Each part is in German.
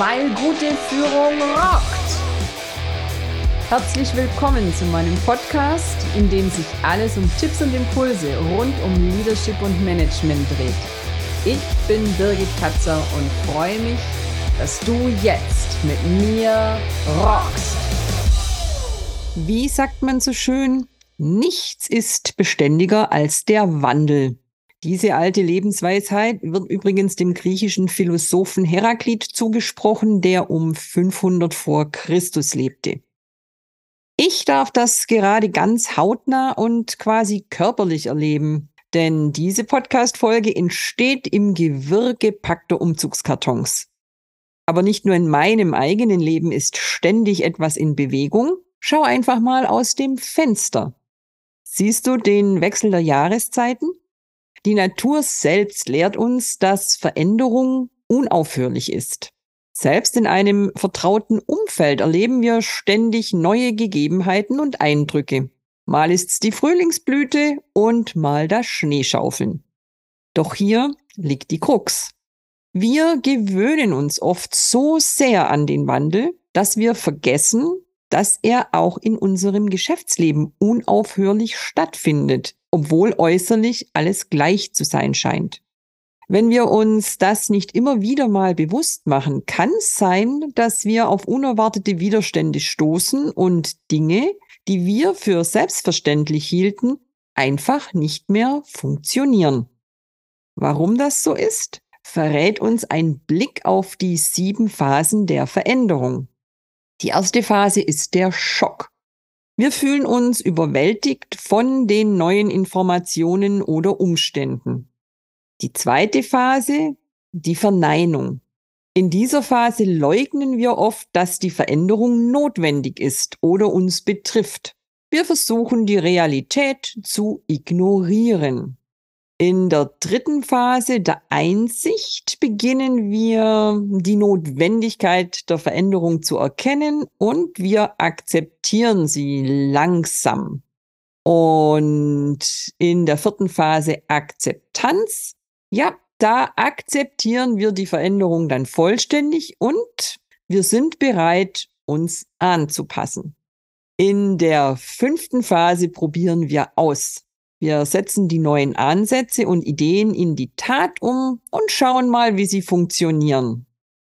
weil gute Führung rockt. Herzlich willkommen zu meinem Podcast, in dem sich alles um Tipps und Impulse rund um Leadership und Management dreht. Ich bin Birgit Katzer und freue mich, dass du jetzt mit mir rockst. Wie sagt man so schön? Nichts ist beständiger als der Wandel. Diese alte Lebensweisheit wird übrigens dem griechischen Philosophen Heraklit zugesprochen, der um 500 vor Christus lebte. Ich darf das gerade ganz hautnah und quasi körperlich erleben, denn diese Podcast-Folge entsteht im Gewirr gepackter Umzugskartons. Aber nicht nur in meinem eigenen Leben ist ständig etwas in Bewegung. Schau einfach mal aus dem Fenster. Siehst du den Wechsel der Jahreszeiten? Die Natur selbst lehrt uns, dass Veränderung unaufhörlich ist. Selbst in einem vertrauten Umfeld erleben wir ständig neue Gegebenheiten und Eindrücke. Mal ist's die Frühlingsblüte und mal das Schneeschaufeln. Doch hier liegt die Krux. Wir gewöhnen uns oft so sehr an den Wandel, dass wir vergessen, dass er auch in unserem Geschäftsleben unaufhörlich stattfindet obwohl äußerlich alles gleich zu sein scheint. Wenn wir uns das nicht immer wieder mal bewusst machen, kann es sein, dass wir auf unerwartete Widerstände stoßen und Dinge, die wir für selbstverständlich hielten, einfach nicht mehr funktionieren. Warum das so ist, verrät uns ein Blick auf die sieben Phasen der Veränderung. Die erste Phase ist der Schock. Wir fühlen uns überwältigt von den neuen Informationen oder Umständen. Die zweite Phase, die Verneinung. In dieser Phase leugnen wir oft, dass die Veränderung notwendig ist oder uns betrifft. Wir versuchen die Realität zu ignorieren. In der dritten Phase der Einsicht beginnen wir die Notwendigkeit der Veränderung zu erkennen und wir akzeptieren sie langsam. Und in der vierten Phase Akzeptanz, ja, da akzeptieren wir die Veränderung dann vollständig und wir sind bereit, uns anzupassen. In der fünften Phase probieren wir aus. Wir setzen die neuen Ansätze und Ideen in die Tat um und schauen mal, wie sie funktionieren.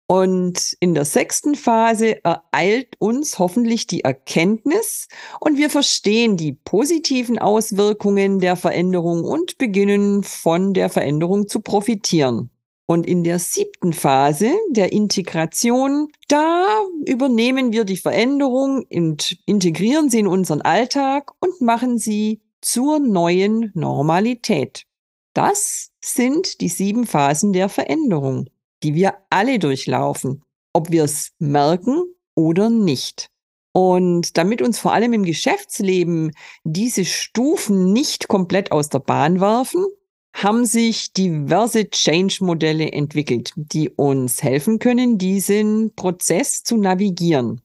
Und in der sechsten Phase ereilt uns hoffentlich die Erkenntnis und wir verstehen die positiven Auswirkungen der Veränderung und beginnen von der Veränderung zu profitieren. Und in der siebten Phase der Integration, da übernehmen wir die Veränderung und integrieren sie in unseren Alltag und machen sie zur neuen Normalität. Das sind die sieben Phasen der Veränderung, die wir alle durchlaufen, ob wir es merken oder nicht. Und damit uns vor allem im Geschäftsleben diese Stufen nicht komplett aus der Bahn werfen, haben sich diverse Change-Modelle entwickelt, die uns helfen können, diesen Prozess zu navigieren.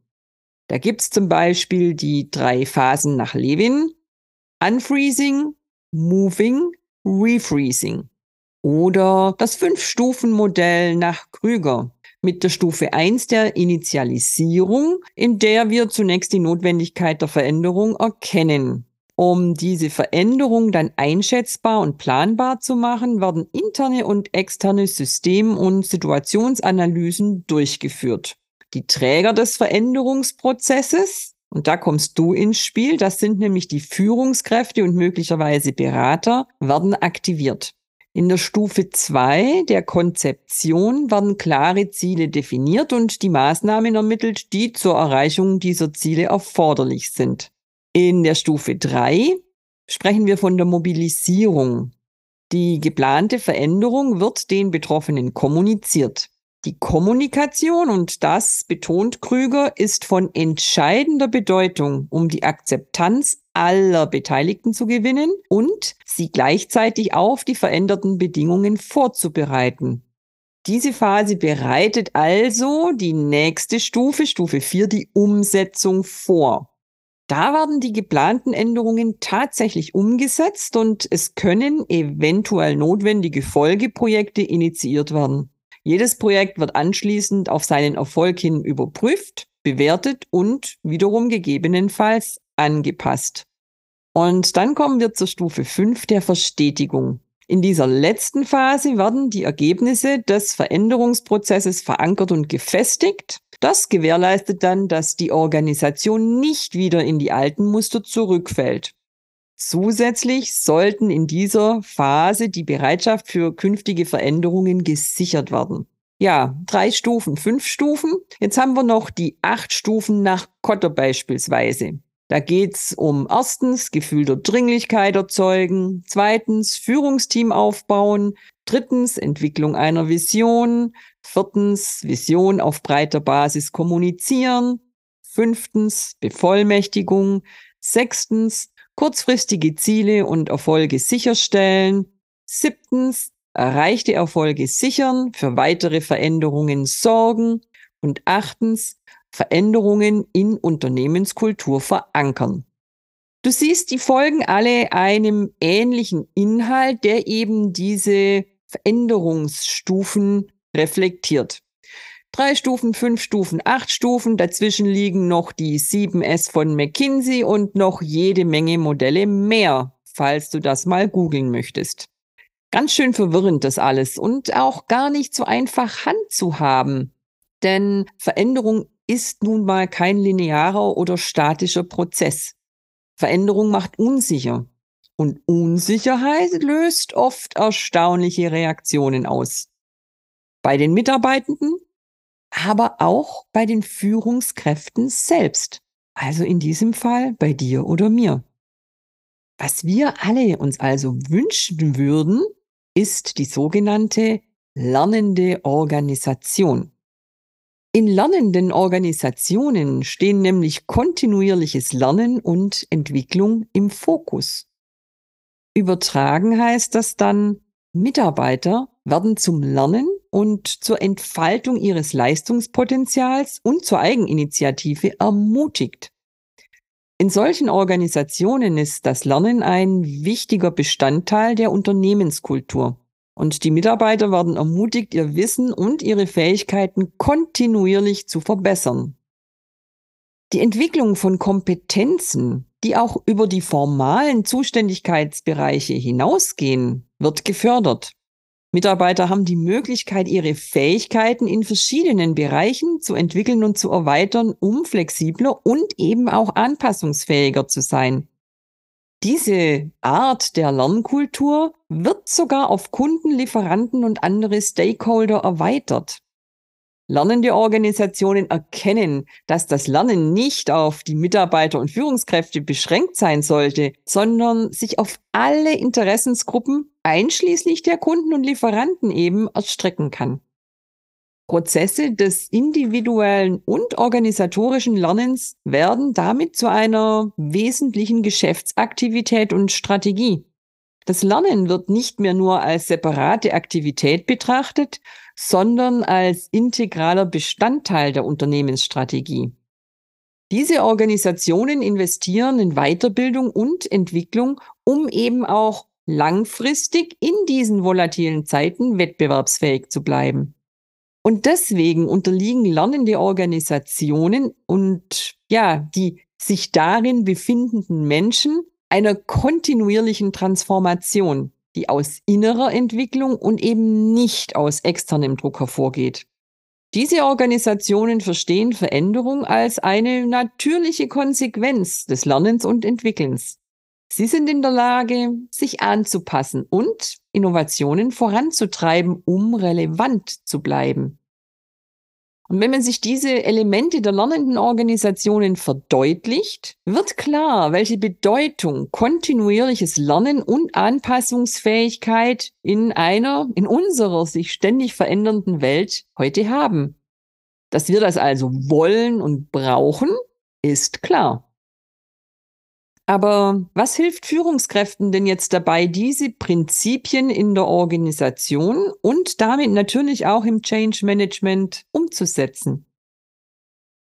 Da gibt's zum Beispiel die drei Phasen nach Levin, Unfreezing, Moving, Refreezing. Oder das Fünf-Stufen-Modell nach Krüger mit der Stufe 1 der Initialisierung, in der wir zunächst die Notwendigkeit der Veränderung erkennen. Um diese Veränderung dann einschätzbar und planbar zu machen, werden interne und externe System- und Situationsanalysen durchgeführt. Die Träger des Veränderungsprozesses und da kommst du ins Spiel. Das sind nämlich die Führungskräfte und möglicherweise Berater werden aktiviert. In der Stufe zwei der Konzeption werden klare Ziele definiert und die Maßnahmen ermittelt, die zur Erreichung dieser Ziele erforderlich sind. In der Stufe drei sprechen wir von der Mobilisierung. Die geplante Veränderung wird den Betroffenen kommuniziert. Die Kommunikation, und das betont Krüger, ist von entscheidender Bedeutung, um die Akzeptanz aller Beteiligten zu gewinnen und sie gleichzeitig auf die veränderten Bedingungen vorzubereiten. Diese Phase bereitet also die nächste Stufe, Stufe 4, die Umsetzung vor. Da werden die geplanten Änderungen tatsächlich umgesetzt und es können eventuell notwendige Folgeprojekte initiiert werden. Jedes Projekt wird anschließend auf seinen Erfolg hin überprüft, bewertet und wiederum gegebenenfalls angepasst. Und dann kommen wir zur Stufe 5 der Verstetigung. In dieser letzten Phase werden die Ergebnisse des Veränderungsprozesses verankert und gefestigt. Das gewährleistet dann, dass die Organisation nicht wieder in die alten Muster zurückfällt. Zusätzlich sollten in dieser Phase die Bereitschaft für künftige Veränderungen gesichert werden. Ja, drei Stufen, fünf Stufen. Jetzt haben wir noch die acht Stufen nach Kotter beispielsweise. Da geht's um erstens Gefühl der Dringlichkeit erzeugen, zweitens Führungsteam aufbauen, drittens Entwicklung einer Vision, viertens Vision auf breiter Basis kommunizieren, fünftens Bevollmächtigung, sechstens kurzfristige Ziele und Erfolge sicherstellen, siebtens erreichte Erfolge sichern, für weitere Veränderungen sorgen und achtens Veränderungen in Unternehmenskultur verankern. Du siehst, die folgen alle einem ähnlichen Inhalt, der eben diese Veränderungsstufen reflektiert. Drei Stufen, fünf Stufen, acht Stufen, dazwischen liegen noch die 7S von McKinsey und noch jede Menge Modelle mehr, falls du das mal googeln möchtest. Ganz schön verwirrend das alles und auch gar nicht so einfach Hand zu haben. Denn Veränderung ist nun mal kein linearer oder statischer Prozess. Veränderung macht unsicher. Und Unsicherheit löst oft erstaunliche Reaktionen aus. Bei den Mitarbeitenden, aber auch bei den Führungskräften selbst. Also in diesem Fall bei dir oder mir. Was wir alle uns also wünschen würden, ist die sogenannte lernende Organisation. In lernenden Organisationen stehen nämlich kontinuierliches Lernen und Entwicklung im Fokus. Übertragen heißt das dann, Mitarbeiter werden zum Lernen und zur Entfaltung ihres Leistungspotenzials und zur Eigeninitiative ermutigt. In solchen Organisationen ist das Lernen ein wichtiger Bestandteil der Unternehmenskultur. Und die Mitarbeiter werden ermutigt, ihr Wissen und ihre Fähigkeiten kontinuierlich zu verbessern. Die Entwicklung von Kompetenzen, die auch über die formalen Zuständigkeitsbereiche hinausgehen, wird gefördert. Mitarbeiter haben die Möglichkeit, ihre Fähigkeiten in verschiedenen Bereichen zu entwickeln und zu erweitern, um flexibler und eben auch anpassungsfähiger zu sein. Diese Art der Lernkultur wird sogar auf Kunden, Lieferanten und andere Stakeholder erweitert. Lernende Organisationen erkennen, dass das Lernen nicht auf die Mitarbeiter und Führungskräfte beschränkt sein sollte, sondern sich auf alle Interessensgruppen, einschließlich der Kunden und Lieferanten eben, erstrecken kann. Prozesse des individuellen und organisatorischen Lernens werden damit zu einer wesentlichen Geschäftsaktivität und Strategie. Das Lernen wird nicht mehr nur als separate Aktivität betrachtet, sondern als integraler Bestandteil der Unternehmensstrategie. Diese Organisationen investieren in Weiterbildung und Entwicklung, um eben auch langfristig in diesen volatilen Zeiten wettbewerbsfähig zu bleiben. Und deswegen unterliegen lernende Organisationen und ja, die sich darin befindenden Menschen einer kontinuierlichen Transformation, die aus innerer Entwicklung und eben nicht aus externem Druck hervorgeht. Diese Organisationen verstehen Veränderung als eine natürliche Konsequenz des Lernens und Entwickelns. Sie sind in der Lage, sich anzupassen und Innovationen voranzutreiben, um relevant zu bleiben. Und wenn man sich diese Elemente der lernenden Organisationen verdeutlicht, wird klar, welche Bedeutung kontinuierliches Lernen und Anpassungsfähigkeit in einer, in unserer sich ständig verändernden Welt heute haben. Dass wir das also wollen und brauchen, ist klar. Aber was hilft Führungskräften denn jetzt dabei, diese Prinzipien in der Organisation und damit natürlich auch im Change Management umzusetzen?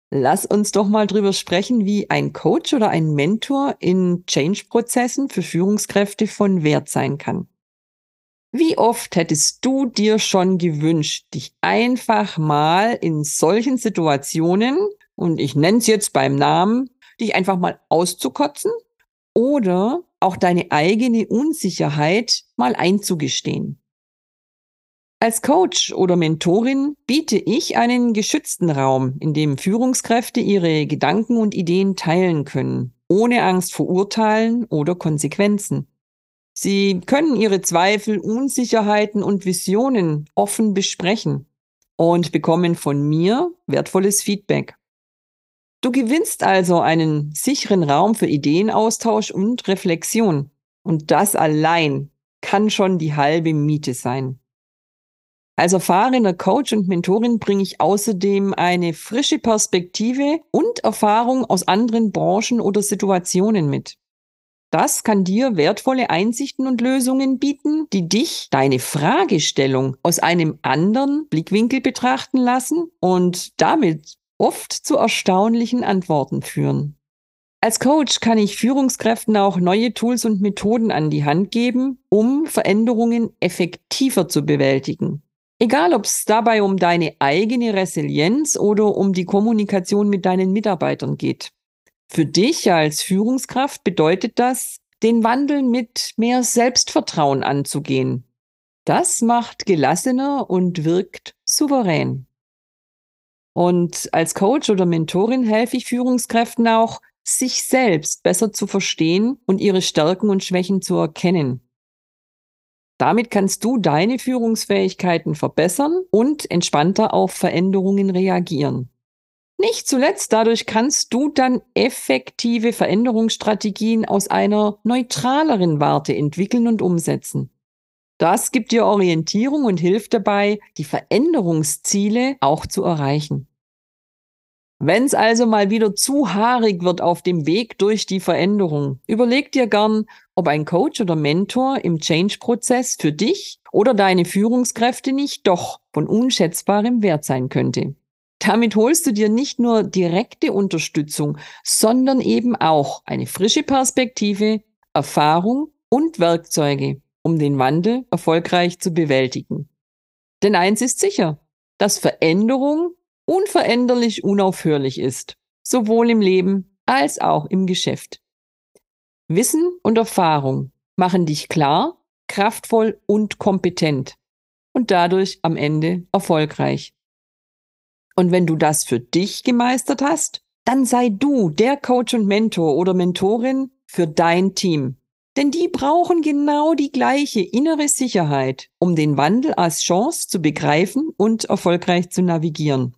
Lass uns doch mal drüber sprechen, wie ein Coach oder ein Mentor in Change-Prozessen für Führungskräfte von Wert sein kann. Wie oft hättest du dir schon gewünscht, dich einfach mal in solchen Situationen, und ich nenne es jetzt beim Namen, dich einfach mal auszukotzen oder auch deine eigene Unsicherheit mal einzugestehen? Als Coach oder Mentorin biete ich einen geschützten Raum, in dem Führungskräfte ihre Gedanken und Ideen teilen können, ohne Angst vor Urteilen oder Konsequenzen. Sie können ihre Zweifel, Unsicherheiten und Visionen offen besprechen und bekommen von mir wertvolles Feedback. Du gewinnst also einen sicheren Raum für Ideenaustausch und Reflexion. Und das allein kann schon die halbe Miete sein. Als erfahrener Coach und Mentorin bringe ich außerdem eine frische Perspektive und Erfahrung aus anderen Branchen oder Situationen mit. Das kann dir wertvolle Einsichten und Lösungen bieten, die dich deine Fragestellung aus einem anderen Blickwinkel betrachten lassen und damit oft zu erstaunlichen Antworten führen. Als Coach kann ich Führungskräften auch neue Tools und Methoden an die Hand geben, um Veränderungen effektiver zu bewältigen. Egal, ob es dabei um deine eigene Resilienz oder um die Kommunikation mit deinen Mitarbeitern geht. Für dich als Führungskraft bedeutet das, den Wandel mit mehr Selbstvertrauen anzugehen. Das macht gelassener und wirkt souverän. Und als Coach oder Mentorin helfe ich Führungskräften auch, sich selbst besser zu verstehen und ihre Stärken und Schwächen zu erkennen. Damit kannst du deine Führungsfähigkeiten verbessern und entspannter auf Veränderungen reagieren. Nicht zuletzt dadurch kannst du dann effektive Veränderungsstrategien aus einer neutraleren Warte entwickeln und umsetzen. Das gibt dir Orientierung und hilft dabei, die Veränderungsziele auch zu erreichen. Wenn es also mal wieder zu haarig wird auf dem Weg durch die Veränderung, überleg dir gern, ob ein Coach oder Mentor im Change-Prozess für dich oder deine Führungskräfte nicht doch von unschätzbarem Wert sein könnte. Damit holst du dir nicht nur direkte Unterstützung, sondern eben auch eine frische Perspektive, Erfahrung und Werkzeuge, um den Wandel erfolgreich zu bewältigen. Denn eins ist sicher, dass Veränderung unveränderlich unaufhörlich ist, sowohl im Leben als auch im Geschäft. Wissen und Erfahrung machen dich klar, kraftvoll und kompetent und dadurch am Ende erfolgreich. Und wenn du das für dich gemeistert hast, dann sei du der Coach und Mentor oder Mentorin für dein Team. Denn die brauchen genau die gleiche innere Sicherheit, um den Wandel als Chance zu begreifen und erfolgreich zu navigieren.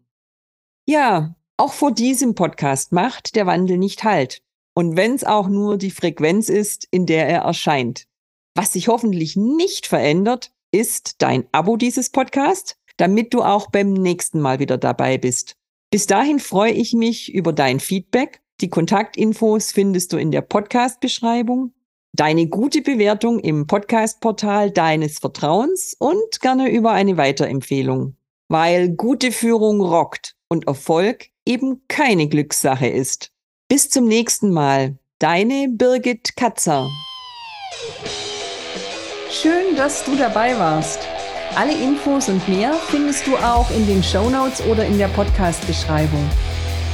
Ja, auch vor diesem Podcast macht der Wandel nicht Halt. Und wenn es auch nur die Frequenz ist, in der er erscheint. Was sich hoffentlich nicht verändert, ist dein Abo dieses Podcasts damit du auch beim nächsten Mal wieder dabei bist. Bis dahin freue ich mich über dein Feedback. Die Kontaktinfos findest du in der Podcast-Beschreibung. Deine gute Bewertung im Podcast-Portal deines Vertrauens und gerne über eine Weiterempfehlung. Weil gute Führung rockt und Erfolg eben keine Glückssache ist. Bis zum nächsten Mal. Deine Birgit Katzer. Schön, dass du dabei warst. Alle Infos und mehr findest du auch in den Show Notes oder in der Podcast-Beschreibung.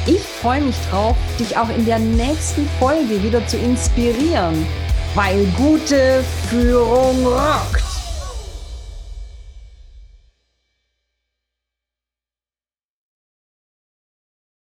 Ich freue mich drauf, dich auch in der nächsten Folge wieder zu inspirieren, weil gute Führung rockt.